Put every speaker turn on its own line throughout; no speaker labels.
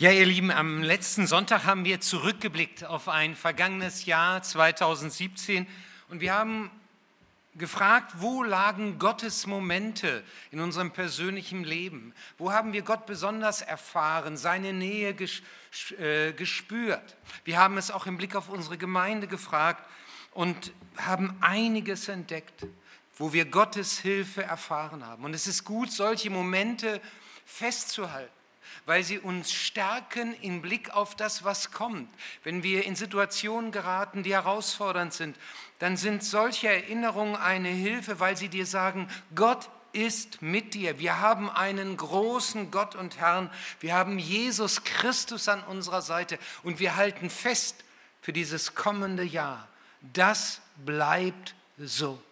Ja, ihr Lieben, am letzten Sonntag haben wir zurückgeblickt auf ein vergangenes Jahr 2017 und wir haben gefragt, wo lagen Gottes Momente in unserem persönlichen Leben? Wo haben wir Gott besonders erfahren, seine Nähe äh, gespürt? Wir haben es auch im Blick auf unsere Gemeinde gefragt und haben einiges entdeckt, wo wir Gottes Hilfe erfahren haben. Und es ist gut, solche Momente festzuhalten weil sie uns stärken im Blick auf das, was kommt. Wenn wir in Situationen geraten, die herausfordernd sind, dann sind solche Erinnerungen eine Hilfe, weil sie dir sagen, Gott ist mit dir. Wir haben einen großen Gott und Herrn. Wir haben Jesus Christus an unserer Seite und wir halten fest für dieses kommende Jahr. Das bleibt so.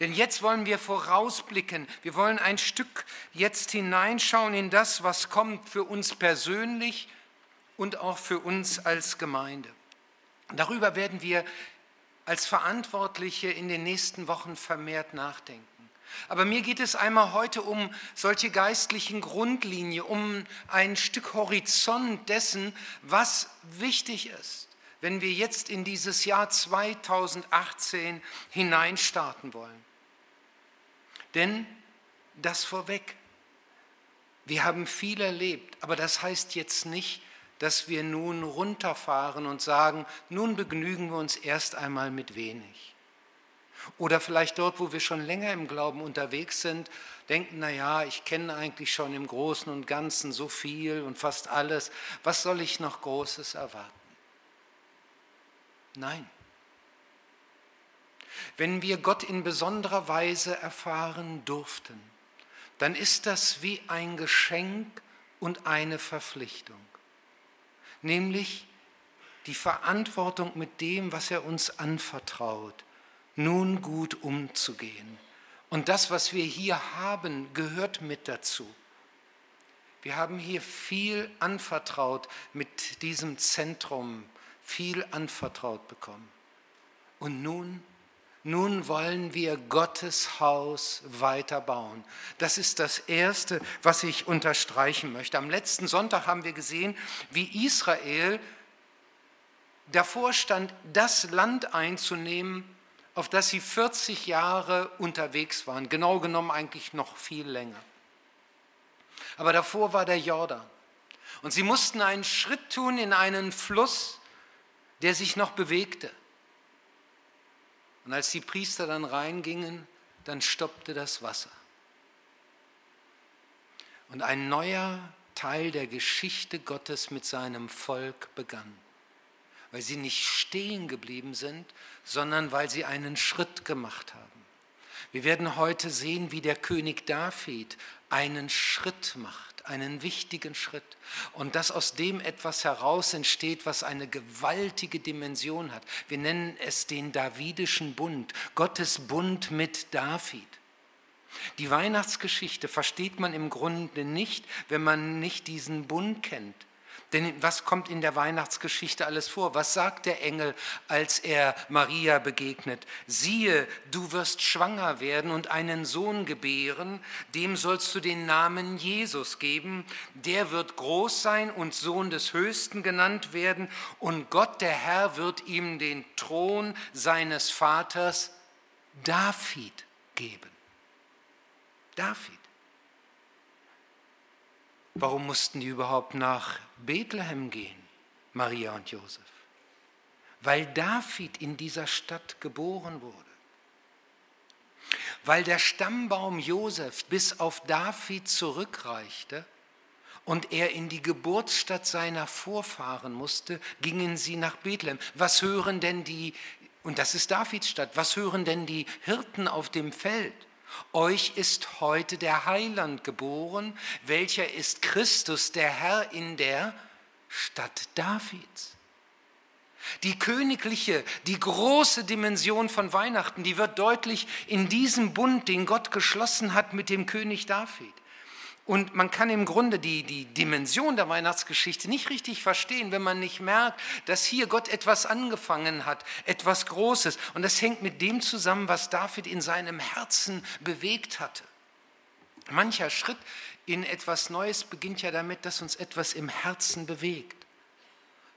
Denn jetzt wollen wir vorausblicken. Wir wollen ein Stück jetzt hineinschauen in das, was kommt für uns persönlich und auch für uns als Gemeinde. Darüber werden wir als Verantwortliche in den nächsten Wochen vermehrt nachdenken. Aber mir geht es einmal heute um solche geistlichen Grundlinien, um ein Stück Horizont dessen, was wichtig ist wenn wir jetzt in dieses Jahr 2018 hineinstarten wollen. Denn das vorweg, wir haben viel erlebt, aber das heißt jetzt nicht, dass wir nun runterfahren und sagen, nun begnügen wir uns erst einmal mit wenig. Oder vielleicht dort, wo wir schon länger im Glauben unterwegs sind, denken, na ja, ich kenne eigentlich schon im Großen und Ganzen so viel und fast alles, was soll ich noch Großes erwarten? Nein. Wenn wir Gott in besonderer Weise erfahren durften, dann ist das wie ein Geschenk und eine Verpflichtung, nämlich die Verantwortung mit dem, was er uns anvertraut, nun gut umzugehen. Und das, was wir hier haben, gehört mit dazu. Wir haben hier viel anvertraut mit diesem Zentrum, viel anvertraut bekommen. Und nun, nun wollen wir Gottes Haus weiter bauen. Das ist das Erste, was ich unterstreichen möchte. Am letzten Sonntag haben wir gesehen, wie Israel davor stand, das Land einzunehmen, auf das sie 40 Jahre unterwegs waren. Genau genommen eigentlich noch viel länger. Aber davor war der Jordan. Und sie mussten einen Schritt tun in einen Fluss, der sich noch bewegte. Und als die Priester dann reingingen, dann stoppte das Wasser. Und ein neuer Teil der Geschichte Gottes mit seinem Volk begann, weil sie nicht stehen geblieben sind, sondern weil sie einen Schritt gemacht haben. Wir werden heute sehen, wie der König David einen Schritt macht einen wichtigen Schritt. Und dass aus dem etwas heraus entsteht, was eine gewaltige Dimension hat. Wir nennen es den Davidischen Bund, Gottes Bund mit David. Die Weihnachtsgeschichte versteht man im Grunde nicht, wenn man nicht diesen Bund kennt. Denn was kommt in der Weihnachtsgeschichte alles vor? Was sagt der Engel, als er Maria begegnet? Siehe, du wirst schwanger werden und einen Sohn gebären, dem sollst du den Namen Jesus geben. Der wird groß sein und Sohn des Höchsten genannt werden und Gott, der Herr, wird ihm den Thron seines Vaters David geben. David. Warum mussten die überhaupt nach Bethlehem gehen, Maria und Josef? Weil David in dieser Stadt geboren wurde. Weil der Stammbaum Josef bis auf David zurückreichte und er in die Geburtsstadt seiner Vorfahren musste, gingen sie nach Bethlehem. Was hören denn die, und das ist Davids Stadt, was hören denn die Hirten auf dem Feld? Euch ist heute der Heiland geboren, welcher ist Christus, der Herr in der Stadt Davids. Die königliche, die große Dimension von Weihnachten, die wird deutlich in diesem Bund, den Gott geschlossen hat mit dem König David. Und man kann im Grunde die, die Dimension der Weihnachtsgeschichte nicht richtig verstehen, wenn man nicht merkt, dass hier Gott etwas angefangen hat, etwas Großes. Und das hängt mit dem zusammen, was David in seinem Herzen bewegt hatte. Mancher Schritt in etwas Neues beginnt ja damit, dass uns etwas im Herzen bewegt.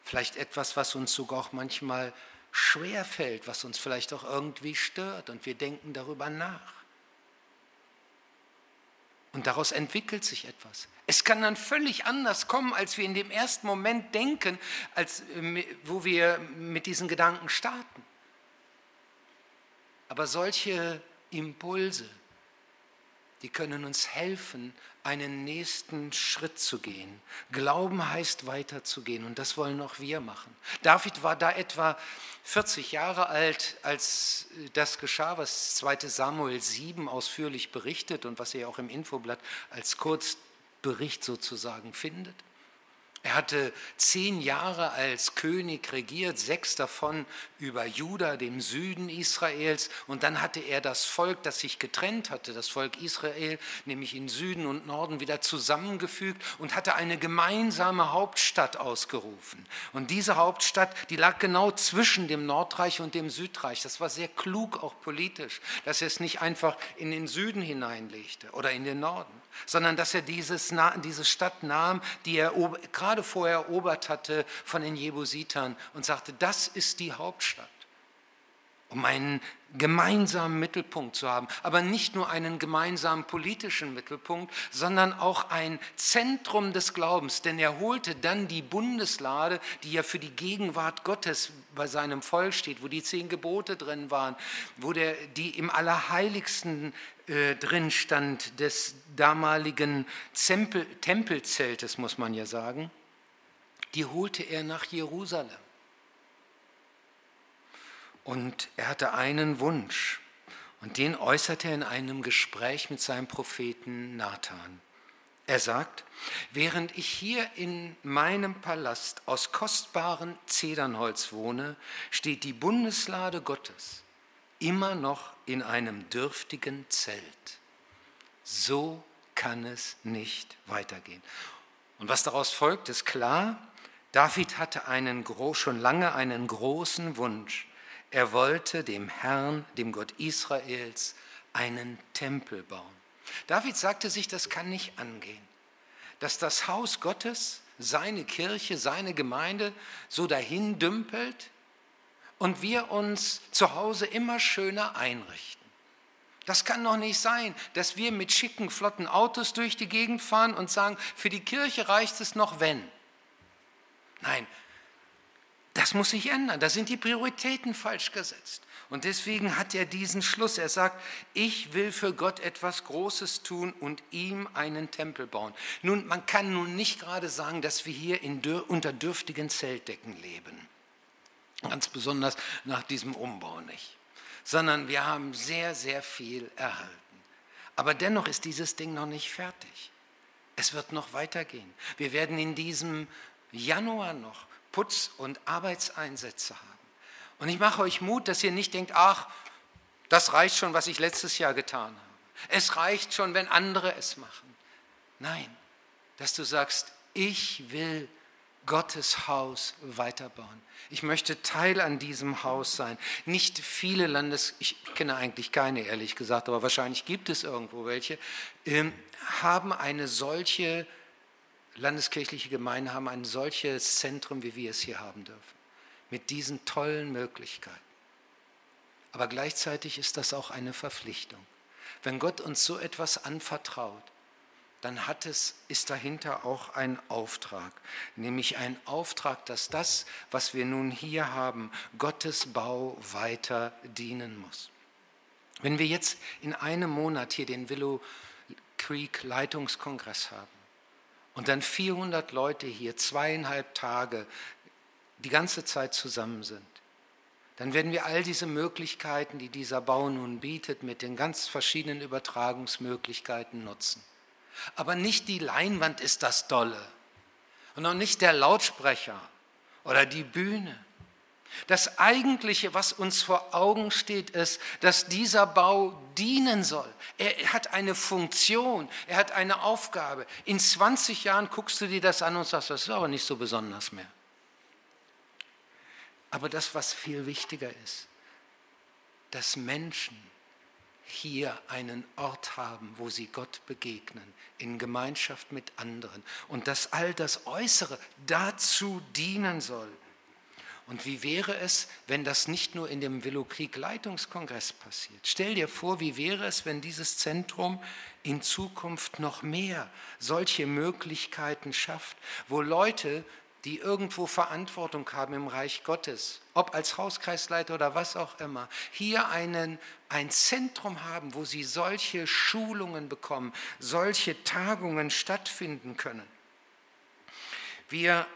Vielleicht etwas, was uns sogar auch manchmal schwer fällt, was uns vielleicht auch irgendwie stört und wir denken darüber nach. Und daraus entwickelt sich etwas. Es kann dann völlig anders kommen, als wir in dem ersten Moment denken, als, äh, wo wir mit diesen Gedanken starten. Aber solche Impulse, die können uns helfen, einen nächsten Schritt zu gehen. Glauben heißt weiterzugehen und das wollen auch wir machen. David war da etwa 40 Jahre alt, als das geschah, was 2 Samuel 7 ausführlich berichtet und was ihr auch im Infoblatt als Kurzbericht sozusagen findet. Er hatte zehn Jahre als König regiert, sechs davon über Juda, dem Süden Israels. Und dann hatte er das Volk, das sich getrennt hatte, das Volk Israel, nämlich in Süden und Norden wieder zusammengefügt und hatte eine gemeinsame Hauptstadt ausgerufen. Und diese Hauptstadt, die lag genau zwischen dem Nordreich und dem Südreich. Das war sehr klug auch politisch, dass er es nicht einfach in den Süden hineinlegte oder in den Norden sondern dass er dieses, diese Stadt nahm, die er gerade vorher erobert hatte von den Jebusitern und sagte, das ist die Hauptstadt. Um einen gemeinsamen Mittelpunkt zu haben. Aber nicht nur einen gemeinsamen politischen Mittelpunkt, sondern auch ein Zentrum des Glaubens. Denn er holte dann die Bundeslade, die ja für die Gegenwart Gottes bei seinem Volk steht, wo die zehn Gebote drin waren, wo der, die im Allerheiligsten äh, drin stand, des damaligen Tempel, Tempelzeltes, muss man ja sagen, die holte er nach Jerusalem. Und er hatte einen Wunsch und den äußerte er in einem Gespräch mit seinem Propheten Nathan. Er sagt, während ich hier in meinem Palast aus kostbarem Zedernholz wohne, steht die Bundeslade Gottes immer noch in einem dürftigen Zelt. So kann es nicht weitergehen. Und was daraus folgt, ist klar. David hatte einen, schon lange einen großen Wunsch, er wollte dem Herrn, dem Gott Israels, einen Tempel bauen. David sagte sich, das kann nicht angehen, dass das Haus Gottes, seine Kirche, seine Gemeinde so dahin dümpelt und wir uns zu Hause immer schöner einrichten. Das kann doch nicht sein, dass wir mit schicken, flotten Autos durch die Gegend fahren und sagen, für die Kirche reicht es noch, wenn. Nein, das muss sich ändern. Da sind die Prioritäten falsch gesetzt. Und deswegen hat er diesen Schluss. Er sagt, ich will für Gott etwas Großes tun und ihm einen Tempel bauen. Nun, man kann nun nicht gerade sagen, dass wir hier in, unter dürftigen Zeltdecken leben. Ganz besonders nach diesem Umbau nicht. Sondern wir haben sehr, sehr viel erhalten. Aber dennoch ist dieses Ding noch nicht fertig. Es wird noch weitergehen. Wir werden in diesem Januar noch Putz- und Arbeitseinsätze haben. Und ich mache euch Mut, dass ihr nicht denkt, ach, das reicht schon, was ich letztes Jahr getan habe. Es reicht schon, wenn andere es machen. Nein, dass du sagst, ich will Gottes Haus weiterbauen. Ich möchte Teil an diesem Haus sein. Nicht viele Landes, ich kenne eigentlich keine, ehrlich gesagt, aber wahrscheinlich gibt es irgendwo welche, ähm, haben eine solche landeskirchliche Gemeinden haben ein solches Zentrum, wie wir es hier haben dürfen, mit diesen tollen Möglichkeiten. Aber gleichzeitig ist das auch eine Verpflichtung. Wenn Gott uns so etwas anvertraut, dann hat es, ist dahinter auch ein Auftrag, nämlich ein Auftrag, dass das, was wir nun hier haben, Gottes Bau weiter dienen muss. Wenn wir jetzt in einem Monat hier den Willow Creek Leitungskongress haben, und dann 400 Leute hier zweieinhalb Tage die ganze Zeit zusammen sind, dann werden wir all diese Möglichkeiten, die dieser Bau nun bietet, mit den ganz verschiedenen Übertragungsmöglichkeiten nutzen. Aber nicht die Leinwand ist das Dolle und auch nicht der Lautsprecher oder die Bühne. Das Eigentliche, was uns vor Augen steht, ist, dass dieser Bau dienen soll. Er hat eine Funktion, er hat eine Aufgabe. In 20 Jahren guckst du dir das an und sagst, das ist aber nicht so besonders mehr. Aber das, was viel wichtiger ist, dass Menschen hier einen Ort haben, wo sie Gott begegnen, in Gemeinschaft mit anderen und dass all das Äußere dazu dienen soll. Und wie wäre es, wenn das nicht nur in dem Willowkrieg Leitungskongress passiert? Stell dir vor, wie wäre es, wenn dieses Zentrum in Zukunft noch mehr solche Möglichkeiten schafft, wo Leute die irgendwo Verantwortung haben im Reich Gottes, ob als Hauskreisleiter oder was auch immer, hier einen, ein Zentrum haben, wo sie solche Schulungen bekommen, solche Tagungen stattfinden können. Wir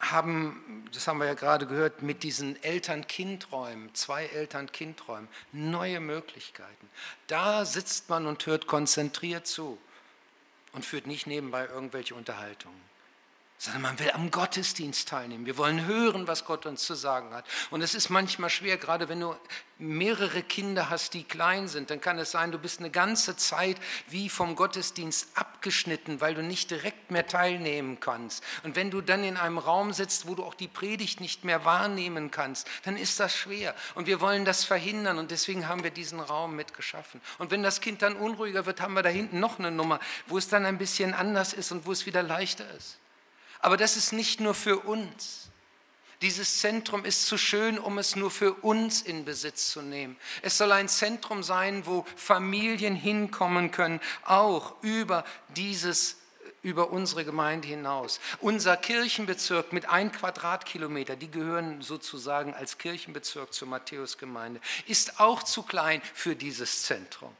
haben, das haben wir ja gerade gehört, mit diesen Eltern-Kind-Räumen, zwei Eltern-Kind-Räumen, neue Möglichkeiten. Da sitzt man und hört konzentriert zu und führt nicht nebenbei irgendwelche Unterhaltungen sondern man will am Gottesdienst teilnehmen. Wir wollen hören, was Gott uns zu sagen hat. Und es ist manchmal schwer, gerade wenn du mehrere Kinder hast, die klein sind, dann kann es sein, du bist eine ganze Zeit wie vom Gottesdienst abgeschnitten, weil du nicht direkt mehr teilnehmen kannst. Und wenn du dann in einem Raum sitzt, wo du auch die Predigt nicht mehr wahrnehmen kannst, dann ist das schwer. Und wir wollen das verhindern und deswegen haben wir diesen Raum mitgeschaffen. Und wenn das Kind dann unruhiger wird, haben wir da hinten noch eine Nummer, wo es dann ein bisschen anders ist und wo es wieder leichter ist. Aber das ist nicht nur für uns. Dieses Zentrum ist zu schön, um es nur für uns in Besitz zu nehmen. Es soll ein Zentrum sein, wo Familien hinkommen können, auch über dieses über unsere Gemeinde hinaus. Unser Kirchenbezirk mit ein Quadratkilometer, die gehören sozusagen als Kirchenbezirk zur Matthäusgemeinde, ist auch zu klein für dieses Zentrum.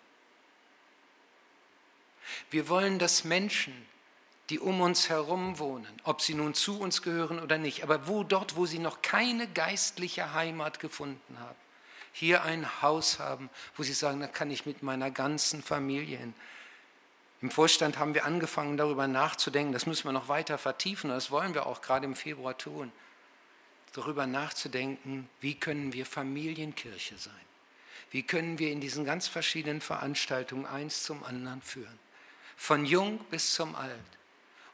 Wir wollen, dass Menschen die um uns herum wohnen, ob sie nun zu uns gehören oder nicht, aber wo dort, wo sie noch keine geistliche Heimat gefunden haben, hier ein Haus haben, wo sie sagen, da kann ich mit meiner ganzen Familie hin. Im Vorstand haben wir angefangen, darüber nachzudenken, das müssen wir noch weiter vertiefen, und das wollen wir auch gerade im Februar tun, darüber nachzudenken, wie können wir Familienkirche sein? Wie können wir in diesen ganz verschiedenen Veranstaltungen eins zum anderen führen? Von jung bis zum alt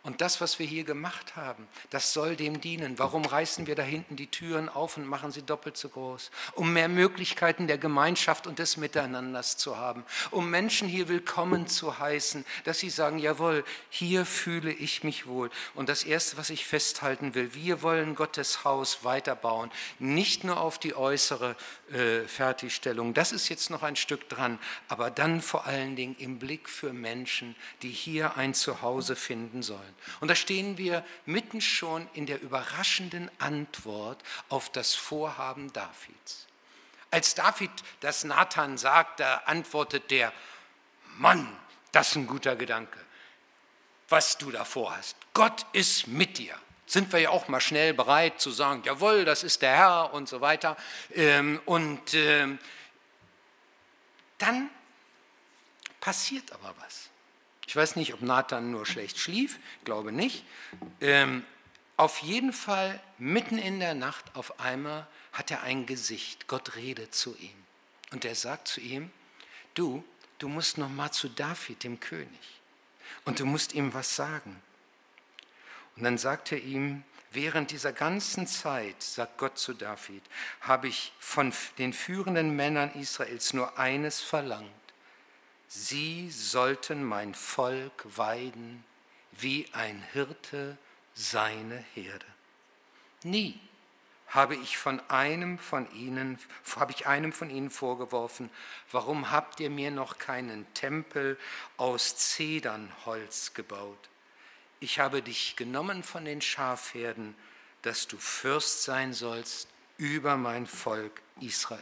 und das, was wir hier gemacht haben, das soll dem dienen. Warum reißen wir da hinten die Türen auf und machen sie doppelt so groß? Um mehr Möglichkeiten der Gemeinschaft und des Miteinanders zu haben. Um Menschen hier willkommen zu heißen, dass sie sagen, jawohl, hier fühle ich mich wohl. Und das Erste, was ich festhalten will, wir wollen Gottes Haus weiterbauen. Nicht nur auf die äußere äh, Fertigstellung, das ist jetzt noch ein Stück dran, aber dann vor allen Dingen im Blick für Menschen, die hier ein Zuhause finden sollen. Und da stehen wir mitten schon in der überraschenden Antwort auf das Vorhaben Davids. Als David das Nathan sagt, da antwortet der, Mann, das ist ein guter Gedanke, was du da vorhast. Gott ist mit dir. Sind wir ja auch mal schnell bereit zu sagen, jawohl, das ist der Herr und so weiter. Ähm, und ähm, dann passiert aber was. Ich weiß nicht, ob Nathan nur schlecht schlief, glaube nicht. Ähm, auf jeden Fall, mitten in der Nacht, auf einmal hat er ein Gesicht. Gott redet zu ihm. Und er sagt zu ihm, du, du musst noch mal zu David, dem König. Und du musst ihm was sagen. Und dann sagt er ihm, während dieser ganzen Zeit, sagt Gott zu David, habe ich von den führenden Männern Israels nur eines verlangt Sie sollten mein Volk weiden wie ein Hirte seine Herde. Nie habe ich von einem von ihnen, habe ich einem von ihnen vorgeworfen, warum habt ihr mir noch keinen Tempel aus Zedernholz gebaut? Ich habe dich genommen von den Schafherden, dass du Fürst sein sollst über mein Volk Israel.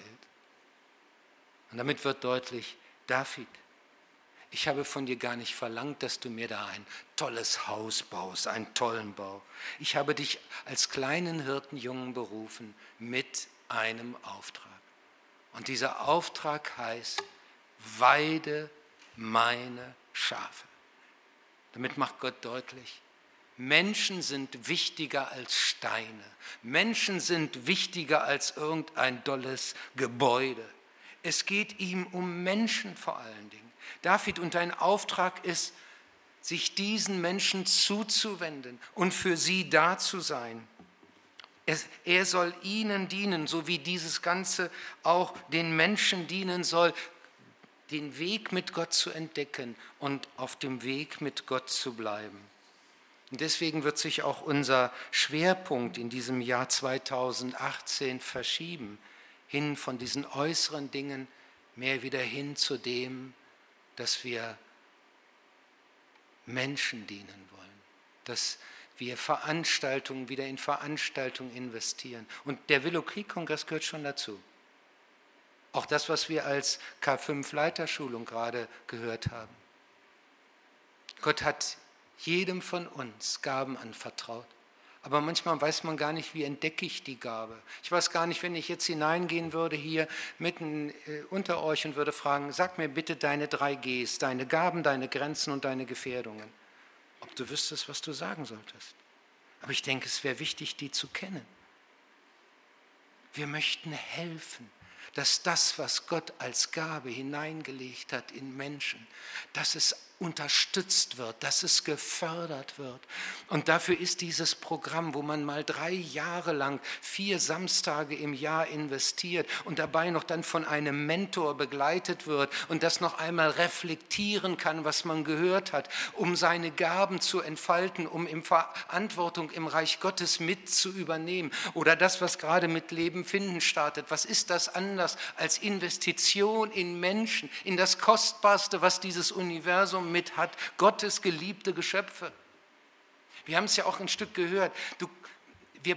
Und damit wird deutlich, David ich habe von dir gar nicht verlangt, dass du mir da ein tolles Haus baust, einen tollen Bau. Ich habe dich als kleinen Hirtenjungen berufen mit einem Auftrag. Und dieser Auftrag heißt, weide meine Schafe. Damit macht Gott deutlich, Menschen sind wichtiger als Steine. Menschen sind wichtiger als irgendein dolles Gebäude. Es geht ihm um Menschen vor allen Dingen. David, und dein Auftrag ist, sich diesen Menschen zuzuwenden und für sie da zu sein. Er soll ihnen dienen, so wie dieses Ganze auch den Menschen dienen soll. den Weg mit Gott zu entdecken und auf dem Weg mit Gott zu bleiben. Und deswegen wird sich auch unser Schwerpunkt in diesem Jahr 2018 verschieben, hin von diesen äußeren Dingen mehr wieder hin zu dem, dass wir Menschen dienen wollen, dass wir Veranstaltungen wieder in Veranstaltungen investieren. Und der Willow Creek Kongress gehört schon dazu. Auch das, was wir als K5 Leiterschulung gerade gehört haben. Gott hat jedem von uns Gaben anvertraut. Aber manchmal weiß man gar nicht, wie entdecke ich die Gabe. Ich weiß gar nicht, wenn ich jetzt hineingehen würde hier mitten äh, unter euch und würde fragen, sag mir bitte deine drei Gs, deine Gaben, deine Grenzen und deine Gefährdungen. Ob du wüsstest, was du sagen solltest. Aber ich denke, es wäre wichtig, die zu kennen. Wir möchten helfen, dass das, was Gott als Gabe hineingelegt hat in Menschen, dass es unterstützt wird, dass es gefördert wird. Und dafür ist dieses Programm, wo man mal drei Jahre lang vier Samstage im Jahr investiert und dabei noch dann von einem Mentor begleitet wird und das noch einmal reflektieren kann, was man gehört hat, um seine Gaben zu entfalten, um in Verantwortung im Reich Gottes mit zu übernehmen. Oder das, was gerade mit Leben finden startet. Was ist das anders als Investition in Menschen, in das Kostbarste, was dieses Universum mit hat, Gottes geliebte Geschöpfe. Wir haben es ja auch ein Stück gehört. Du, wir,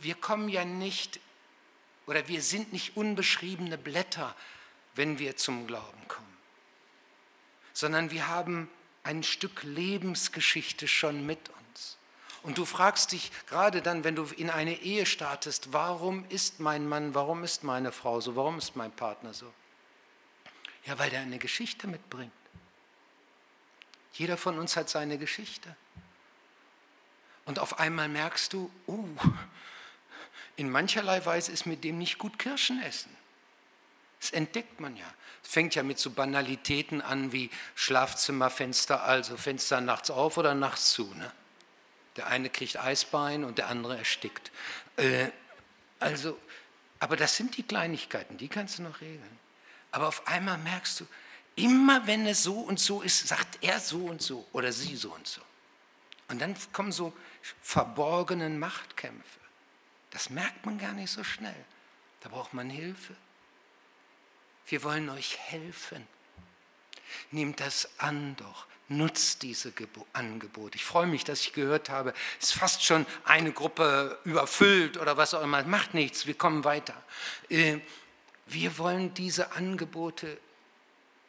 wir kommen ja nicht, oder wir sind nicht unbeschriebene Blätter, wenn wir zum Glauben kommen, sondern wir haben ein Stück Lebensgeschichte schon mit uns. Und du fragst dich gerade dann, wenn du in eine Ehe startest, warum ist mein Mann, warum ist meine Frau so, warum ist mein Partner so? Ja, weil der eine Geschichte mitbringt. Jeder von uns hat seine Geschichte. Und auf einmal merkst du, oh, in mancherlei Weise ist mit dem nicht gut Kirschen essen. Das entdeckt man ja. Es fängt ja mit so Banalitäten an wie Schlafzimmerfenster, also Fenster nachts auf oder nachts zu. Ne? Der eine kriegt Eisbein und der andere erstickt. Äh, also, aber das sind die Kleinigkeiten, die kannst du noch regeln. Aber auf einmal merkst du, Immer wenn es so und so ist, sagt er so und so oder sie so und so. Und dann kommen so verborgene Machtkämpfe. Das merkt man gar nicht so schnell. Da braucht man Hilfe. Wir wollen euch helfen. Nehmt das an doch. Nutzt diese Angebote. Ich freue mich, dass ich gehört habe, es ist fast schon eine Gruppe überfüllt oder was auch immer. Macht nichts, wir kommen weiter. Äh, wir wollen diese Angebote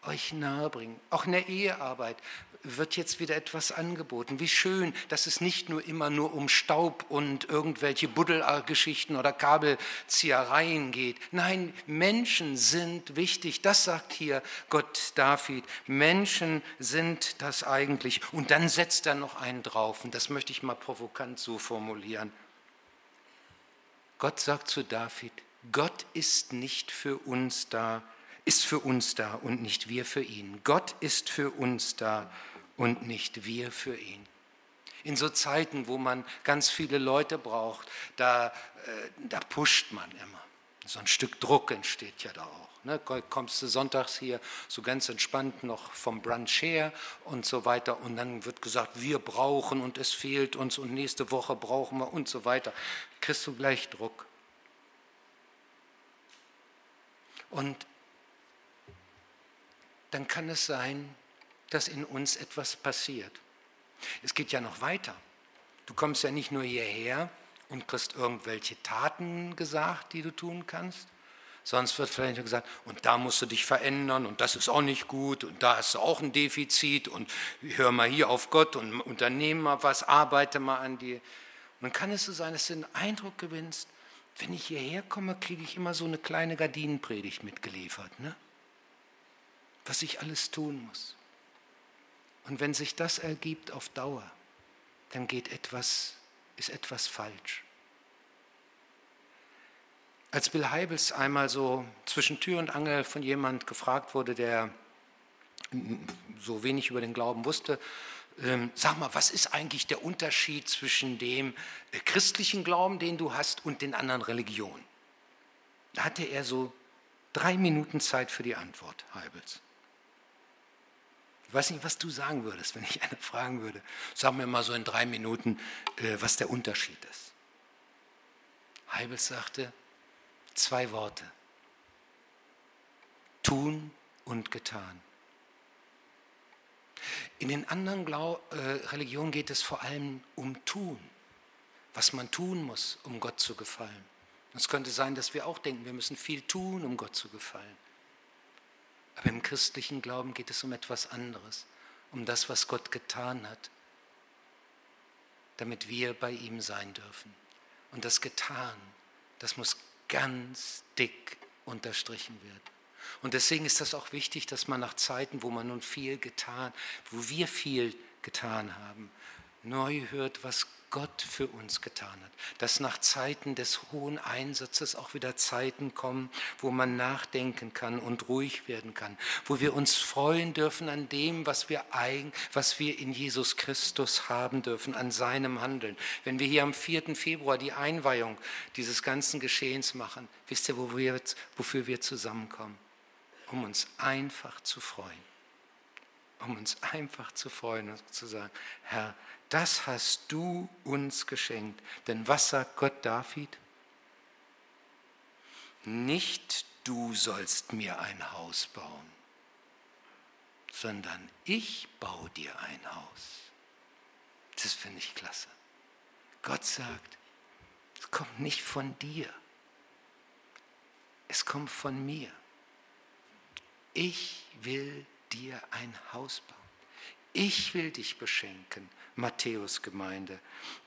euch nahebringen. Auch in der Ehearbeit wird jetzt wieder etwas angeboten. Wie schön, dass es nicht nur immer nur um Staub und irgendwelche Buddelgeschichten oder Kabelziehereien geht. Nein, Menschen sind wichtig. Das sagt hier Gott David. Menschen sind das eigentlich. Und dann setzt er noch einen drauf. Und das möchte ich mal provokant so formulieren. Gott sagt zu David, Gott ist nicht für uns da, ist für uns da und nicht wir für ihn. Gott ist für uns da und nicht wir für ihn. In so Zeiten, wo man ganz viele Leute braucht, da, äh, da pusht man immer. So ein Stück Druck entsteht ja da auch. Ne? Kommst du sonntags hier so ganz entspannt noch vom Brunch her und so weiter und dann wird gesagt, wir brauchen und es fehlt uns und nächste Woche brauchen wir und so weiter. Kriegst du gleich Druck. Und dann kann es sein, dass in uns etwas passiert. Es geht ja noch weiter. Du kommst ja nicht nur hierher und kriegst irgendwelche Taten gesagt, die du tun kannst, sonst wird vielleicht gesagt, und da musst du dich verändern und das ist auch nicht gut und da hast du auch ein Defizit und hör mal hier auf Gott und unternehme mal was, arbeite mal an dir. Und dann kann es so sein, dass du den Eindruck gewinnst, wenn ich hierher komme, kriege ich immer so eine kleine Gardinenpredigt mitgeliefert. Ne? Was ich alles tun muss. Und wenn sich das ergibt auf Dauer, dann geht etwas, ist etwas falsch. Als Bill Heibels einmal so zwischen Tür und Angel von jemand gefragt wurde, der so wenig über den Glauben wusste, ähm, sag mal, was ist eigentlich der Unterschied zwischen dem äh, christlichen Glauben, den du hast, und den anderen Religionen? Da hatte er so drei Minuten Zeit für die Antwort, Heibels. Ich weiß nicht, was du sagen würdest, wenn ich eine fragen würde. Sag mir mal so in drei Minuten, äh, was der Unterschied ist. Heibels sagte zwei Worte. Tun und getan. In den anderen Glau äh, Religionen geht es vor allem um Tun, was man tun muss, um Gott zu gefallen. Es könnte sein, dass wir auch denken, wir müssen viel tun, um Gott zu gefallen. Aber im christlichen Glauben geht es um etwas anderes, um das, was Gott getan hat, damit wir bei ihm sein dürfen. Und das getan, das muss ganz dick unterstrichen werden. Und deswegen ist das auch wichtig, dass man nach Zeiten, wo man nun viel getan, wo wir viel getan haben, neu hört, was Gott für uns getan hat. Dass nach Zeiten des hohen Einsatzes auch wieder Zeiten kommen, wo man nachdenken kann und ruhig werden kann, wo wir uns freuen dürfen an dem, was wir, eigen, was wir in Jesus Christus haben dürfen, an seinem Handeln. Wenn wir hier am 4. Februar die Einweihung dieses ganzen Geschehens machen, wisst ihr, wo wir, wofür wir zusammenkommen? Um uns einfach zu freuen. Um uns einfach zu freuen und zu sagen, Herr, das hast du uns geschenkt. Denn was sagt Gott David? Nicht du sollst mir ein Haus bauen, sondern ich baue dir ein Haus. Das finde ich klasse. Gott sagt, es kommt nicht von dir, es kommt von mir. Ich will dir ein Haus bauen. Ich will dich beschenken Matthäus-Gemeinde.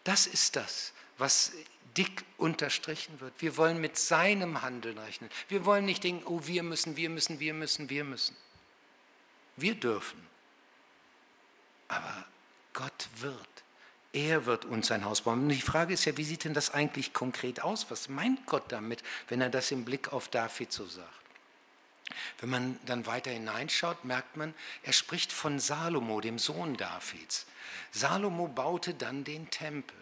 Das ist das, was dick unterstrichen wird. Wir wollen mit seinem Handeln rechnen. Wir wollen nicht denken, oh, wir müssen, wir müssen, wir müssen, wir müssen. Wir dürfen. Aber Gott wird. Er wird uns ein Haus bauen. Und die Frage ist ja, wie sieht denn das eigentlich konkret aus? Was meint Gott damit, wenn er das im Blick auf David so sagt? Wenn man dann weiter hineinschaut, merkt man, er spricht von Salomo, dem Sohn Davids. Salomo baute dann den Tempel.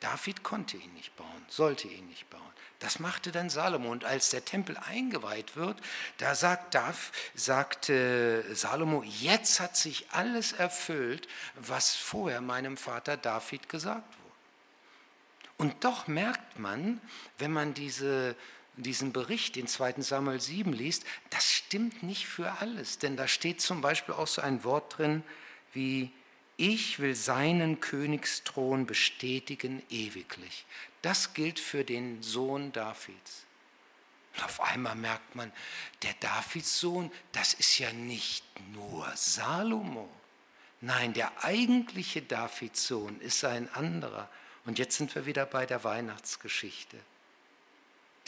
David konnte ihn nicht bauen, sollte ihn nicht bauen. Das machte dann Salomo. Und als der Tempel eingeweiht wird, da sagt, Dav, sagte Salomo, jetzt hat sich alles erfüllt, was vorher meinem Vater David gesagt wurde. Und doch merkt man, wenn man diese diesen Bericht in 2 Samuel 7 liest, das stimmt nicht für alles. Denn da steht zum Beispiel auch so ein Wort drin wie, ich will seinen Königsthron bestätigen ewiglich. Das gilt für den Sohn Davids. Und auf einmal merkt man, der Davidssohn, das ist ja nicht nur Salomo. Nein, der eigentliche Davidssohn ist ein anderer. Und jetzt sind wir wieder bei der Weihnachtsgeschichte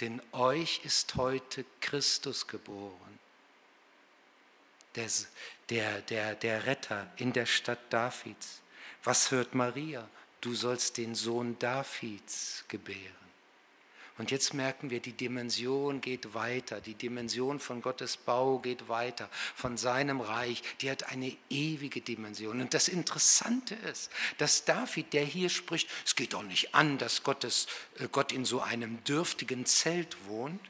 denn euch ist heute Christus geboren, der, der, der, der Retter in der Stadt Davids. Was hört Maria? Du sollst den Sohn Davids gebären. Und jetzt merken wir, die Dimension geht weiter, die Dimension von Gottes Bau geht weiter, von seinem Reich, die hat eine ewige Dimension. Und das Interessante ist, dass David, der hier spricht, es geht doch nicht an, dass Gottes, äh, Gott in so einem dürftigen Zelt wohnt,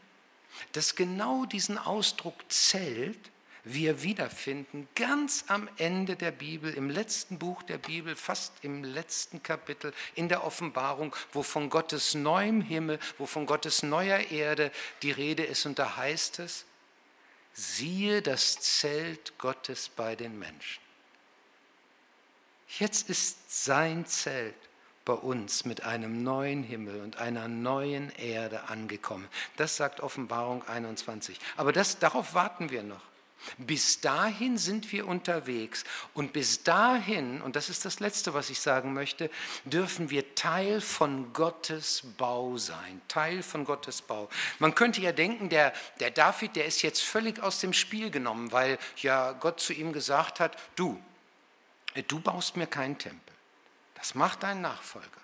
dass genau diesen Ausdruck Zelt wir wiederfinden, ganz am Ende der Bibel, im letzten Buch der Bibel, fast im letzten Kapitel in der Offenbarung, wo von Gottes neuem Himmel, wo von Gottes neuer Erde die Rede ist. Und da heißt es, siehe das Zelt Gottes bei den Menschen. Jetzt ist sein Zelt bei uns mit einem neuen Himmel und einer neuen Erde angekommen. Das sagt Offenbarung 21. Aber das, darauf warten wir noch. Bis dahin sind wir unterwegs und bis dahin, und das ist das Letzte, was ich sagen möchte, dürfen wir Teil von Gottes Bau sein, Teil von Gottes Bau. Man könnte ja denken, der, der David, der ist jetzt völlig aus dem Spiel genommen, weil ja Gott zu ihm gesagt hat, du, du baust mir keinen Tempel, das macht dein Nachfolger.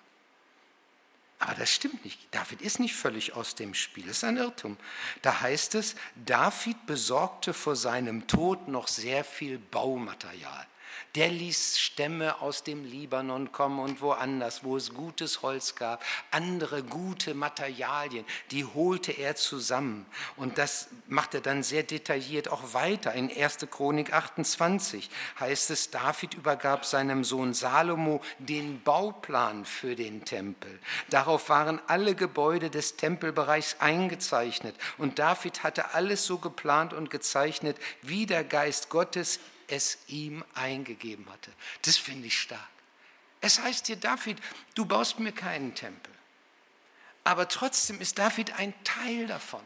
Aber das stimmt nicht. David ist nicht völlig aus dem Spiel. Das ist ein Irrtum. Da heißt es, David besorgte vor seinem Tod noch sehr viel Baumaterial. Der ließ Stämme aus dem Libanon kommen und woanders, wo es gutes Holz gab, andere gute Materialien, die holte er zusammen. Und das macht er dann sehr detailliert auch weiter. In 1. Chronik 28 heißt es, David übergab seinem Sohn Salomo den Bauplan für den Tempel. Darauf waren alle Gebäude des Tempelbereichs eingezeichnet. Und David hatte alles so geplant und gezeichnet, wie der Geist Gottes es ihm eingegeben hatte. Das finde ich stark. Es heißt hier, David, du baust mir keinen Tempel. Aber trotzdem ist David ein Teil davon.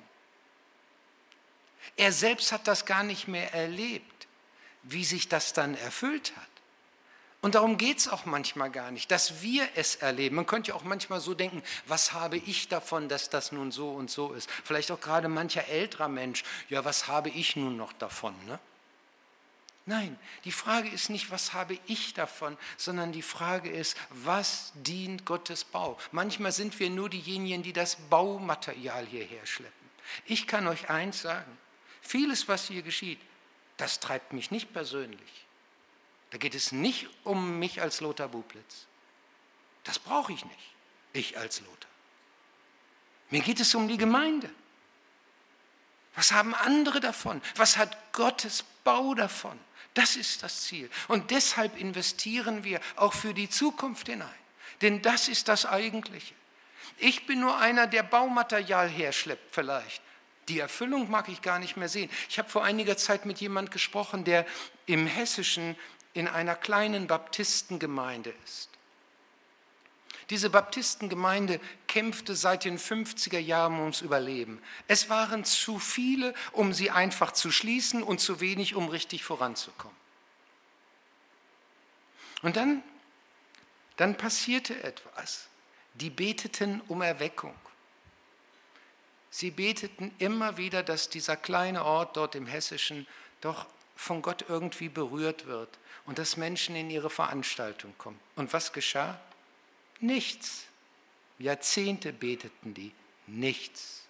Er selbst hat das gar nicht mehr erlebt, wie sich das dann erfüllt hat. Und darum geht es auch manchmal gar nicht, dass wir es erleben. Man könnte ja auch manchmal so denken, was habe ich davon, dass das nun so und so ist. Vielleicht auch gerade mancher älterer Mensch, ja, was habe ich nun noch davon? Ne? Nein, die Frage ist nicht, was habe ich davon, sondern die Frage ist, was dient Gottes Bau? Manchmal sind wir nur diejenigen, die das Baumaterial hierher schleppen. Ich kann euch eins sagen, vieles, was hier geschieht, das treibt mich nicht persönlich. Da geht es nicht um mich als Lothar Bublitz. Das brauche ich nicht, ich als Lothar. Mir geht es um die Gemeinde. Was haben andere davon? Was hat Gottes Bau davon? Das ist das Ziel. Und deshalb investieren wir auch für die Zukunft hinein. Denn das ist das Eigentliche. Ich bin nur einer, der Baumaterial herschleppt vielleicht. Die Erfüllung mag ich gar nicht mehr sehen. Ich habe vor einiger Zeit mit jemand gesprochen, der im Hessischen in einer kleinen Baptistengemeinde ist. Diese Baptistengemeinde kämpfte seit den 50er Jahren ums Überleben. Es waren zu viele, um sie einfach zu schließen und zu wenig, um richtig voranzukommen. Und dann, dann passierte etwas. Die beteten um Erweckung. Sie beteten immer wieder, dass dieser kleine Ort dort im Hessischen doch von Gott irgendwie berührt wird und dass Menschen in ihre Veranstaltung kommen. Und was geschah? Nichts. Jahrzehnte beteten die, nichts.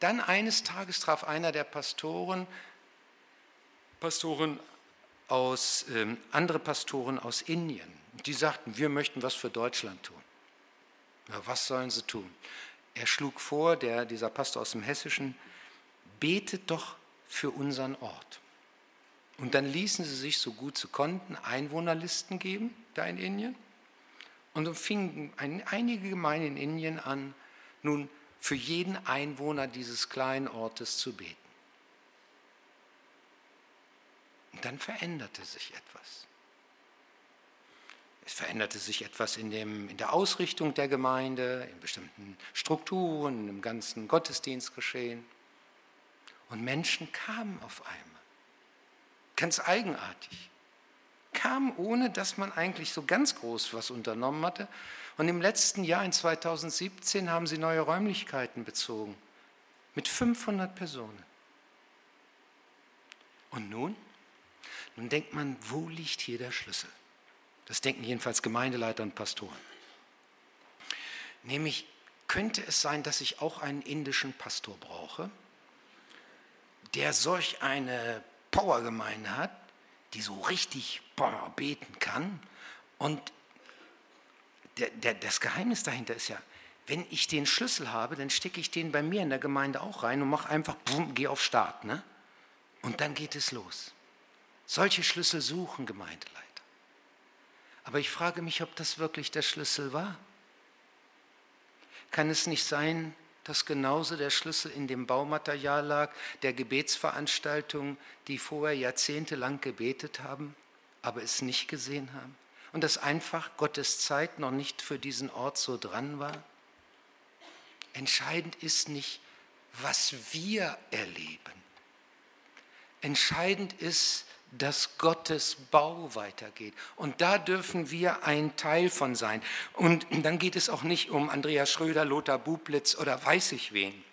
Dann eines Tages traf einer der Pastoren, Pastoren aus, äh, andere Pastoren aus Indien. Die sagten, wir möchten was für Deutschland tun. Ja, was sollen sie tun? Er schlug vor, der, dieser Pastor aus dem Hessischen, betet doch für unseren Ort. Und dann ließen sie sich, so gut sie konnten, Einwohnerlisten geben, da in Indien. Und so fingen einige Gemeinden in Indien an, nun für jeden Einwohner dieses kleinen Ortes zu beten. Und dann veränderte sich etwas. Es veränderte sich etwas in, dem, in der Ausrichtung der Gemeinde, in bestimmten Strukturen, im ganzen Gottesdienstgeschehen. Und Menschen kamen auf einmal. Ganz eigenartig kam, ohne dass man eigentlich so ganz groß was unternommen hatte. Und im letzten Jahr, in 2017, haben sie neue Räumlichkeiten bezogen mit 500 Personen. Und nun? Nun denkt man, wo liegt hier der Schlüssel? Das denken jedenfalls Gemeindeleiter und Pastoren. Nämlich könnte es sein, dass ich auch einen indischen Pastor brauche, der solch eine Powergemeinde hat, die so richtig boah, beten kann. Und der, der, das Geheimnis dahinter ist ja, wenn ich den Schlüssel habe, dann stecke ich den bei mir in der Gemeinde auch rein und mache einfach, boom, geh auf Start. Ne? Und dann geht es los. Solche Schlüssel suchen Gemeindeleiter. Aber ich frage mich, ob das wirklich der Schlüssel war. Kann es nicht sein, dass genauso der Schlüssel in dem Baumaterial lag, der Gebetsveranstaltungen, die vorher jahrzehntelang gebetet haben, aber es nicht gesehen haben? Und dass einfach Gottes Zeit noch nicht für diesen Ort so dran war? Entscheidend ist nicht, was wir erleben. Entscheidend ist, dass Gottes Bau weitergeht. Und da dürfen wir ein Teil von sein. Und dann geht es auch nicht um Andreas Schröder, Lothar Bublitz oder weiß ich wen.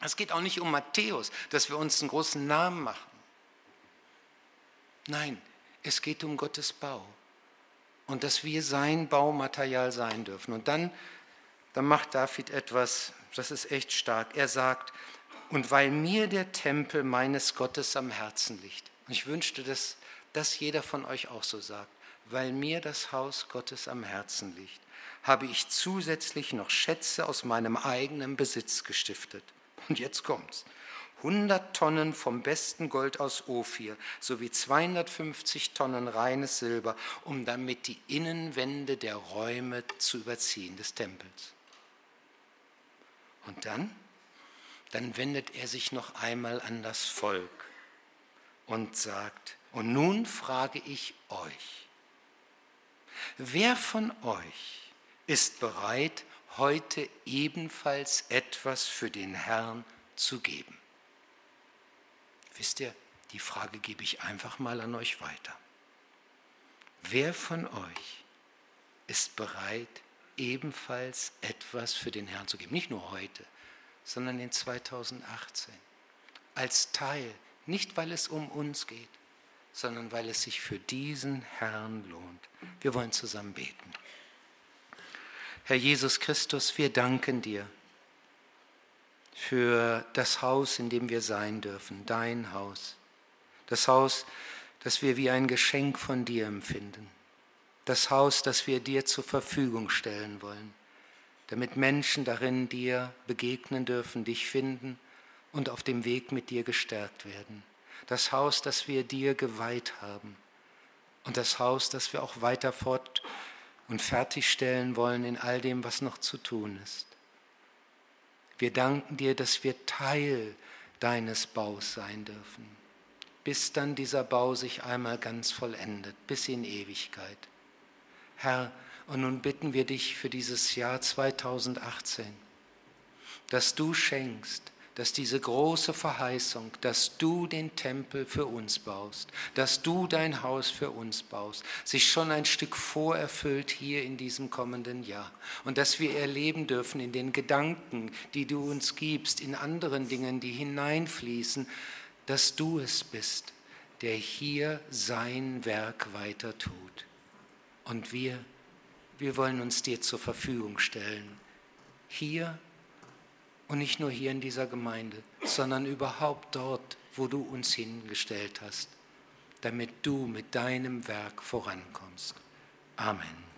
Es geht auch nicht um Matthäus, dass wir uns einen großen Namen machen. Nein, es geht um Gottes Bau. Und dass wir sein Baumaterial sein dürfen. Und dann, dann macht David etwas, das ist echt stark. Er sagt, und weil mir der Tempel meines Gottes am Herzen liegt, ich wünschte, das dass jeder von euch auch so sagt, weil mir das Haus Gottes am Herzen liegt, habe ich zusätzlich noch Schätze aus meinem eigenen Besitz gestiftet. Und jetzt kommt's. 100 Tonnen vom besten Gold aus Ophir sowie 250 Tonnen reines Silber, um damit die Innenwände der Räume zu überziehen des Tempels. Und dann? Dann wendet er sich noch einmal an das Volk und sagt, und nun frage ich euch, wer von euch ist bereit, heute ebenfalls etwas für den Herrn zu geben? Wisst ihr, die Frage gebe ich einfach mal an euch weiter. Wer von euch ist bereit, ebenfalls etwas für den Herrn zu geben? Nicht nur heute, sondern in 2018. Als Teil, nicht weil es um uns geht, sondern weil es sich für diesen Herrn lohnt. Wir wollen zusammen beten. Herr Jesus Christus, wir danken dir für das Haus, in dem wir sein dürfen, dein Haus. Das Haus, das wir wie ein Geschenk von dir empfinden. Das Haus, das wir dir zur Verfügung stellen wollen, damit Menschen darin dir begegnen dürfen, dich finden und auf dem Weg mit dir gestärkt werden. Das Haus, das wir dir geweiht haben und das Haus, das wir auch weiter fort und fertigstellen wollen in all dem, was noch zu tun ist. Wir danken dir, dass wir Teil deines Baus sein dürfen, bis dann dieser Bau sich einmal ganz vollendet, bis in Ewigkeit. Herr, und nun bitten wir dich für dieses Jahr 2018, dass du schenkst, dass diese große Verheißung, dass du den Tempel für uns baust, dass du dein Haus für uns baust, sich schon ein Stück vorerfüllt hier in diesem kommenden Jahr. Und dass wir erleben dürfen in den Gedanken, die du uns gibst, in anderen Dingen, die hineinfließen, dass du es bist, der hier sein Werk weiter tut. Und wir, wir wollen uns dir zur Verfügung stellen. Hier und nicht nur hier in dieser Gemeinde, sondern überhaupt dort, wo du uns hingestellt hast, damit du mit deinem Werk vorankommst. Amen.